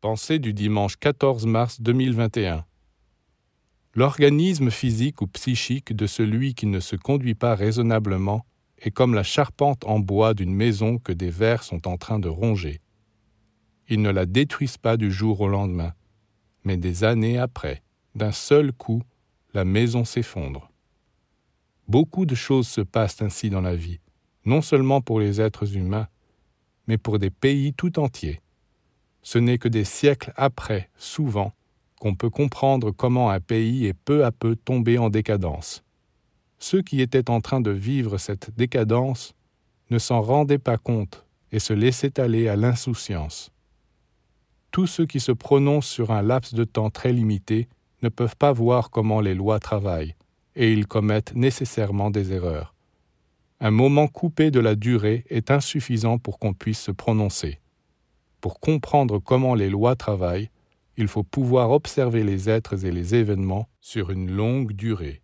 Pensée du dimanche 14 mars 2021. L'organisme physique ou psychique de celui qui ne se conduit pas raisonnablement est comme la charpente en bois d'une maison que des vers sont en train de ronger. Ils ne la détruisent pas du jour au lendemain, mais des années après, d'un seul coup, la maison s'effondre. Beaucoup de choses se passent ainsi dans la vie, non seulement pour les êtres humains, mais pour des pays tout entiers. Ce n'est que des siècles après, souvent, qu'on peut comprendre comment un pays est peu à peu tombé en décadence. Ceux qui étaient en train de vivre cette décadence ne s'en rendaient pas compte et se laissaient aller à l'insouciance. Tous ceux qui se prononcent sur un laps de temps très limité ne peuvent pas voir comment les lois travaillent, et ils commettent nécessairement des erreurs. Un moment coupé de la durée est insuffisant pour qu'on puisse se prononcer. Pour comprendre comment les lois travaillent, il faut pouvoir observer les êtres et les événements sur une longue durée.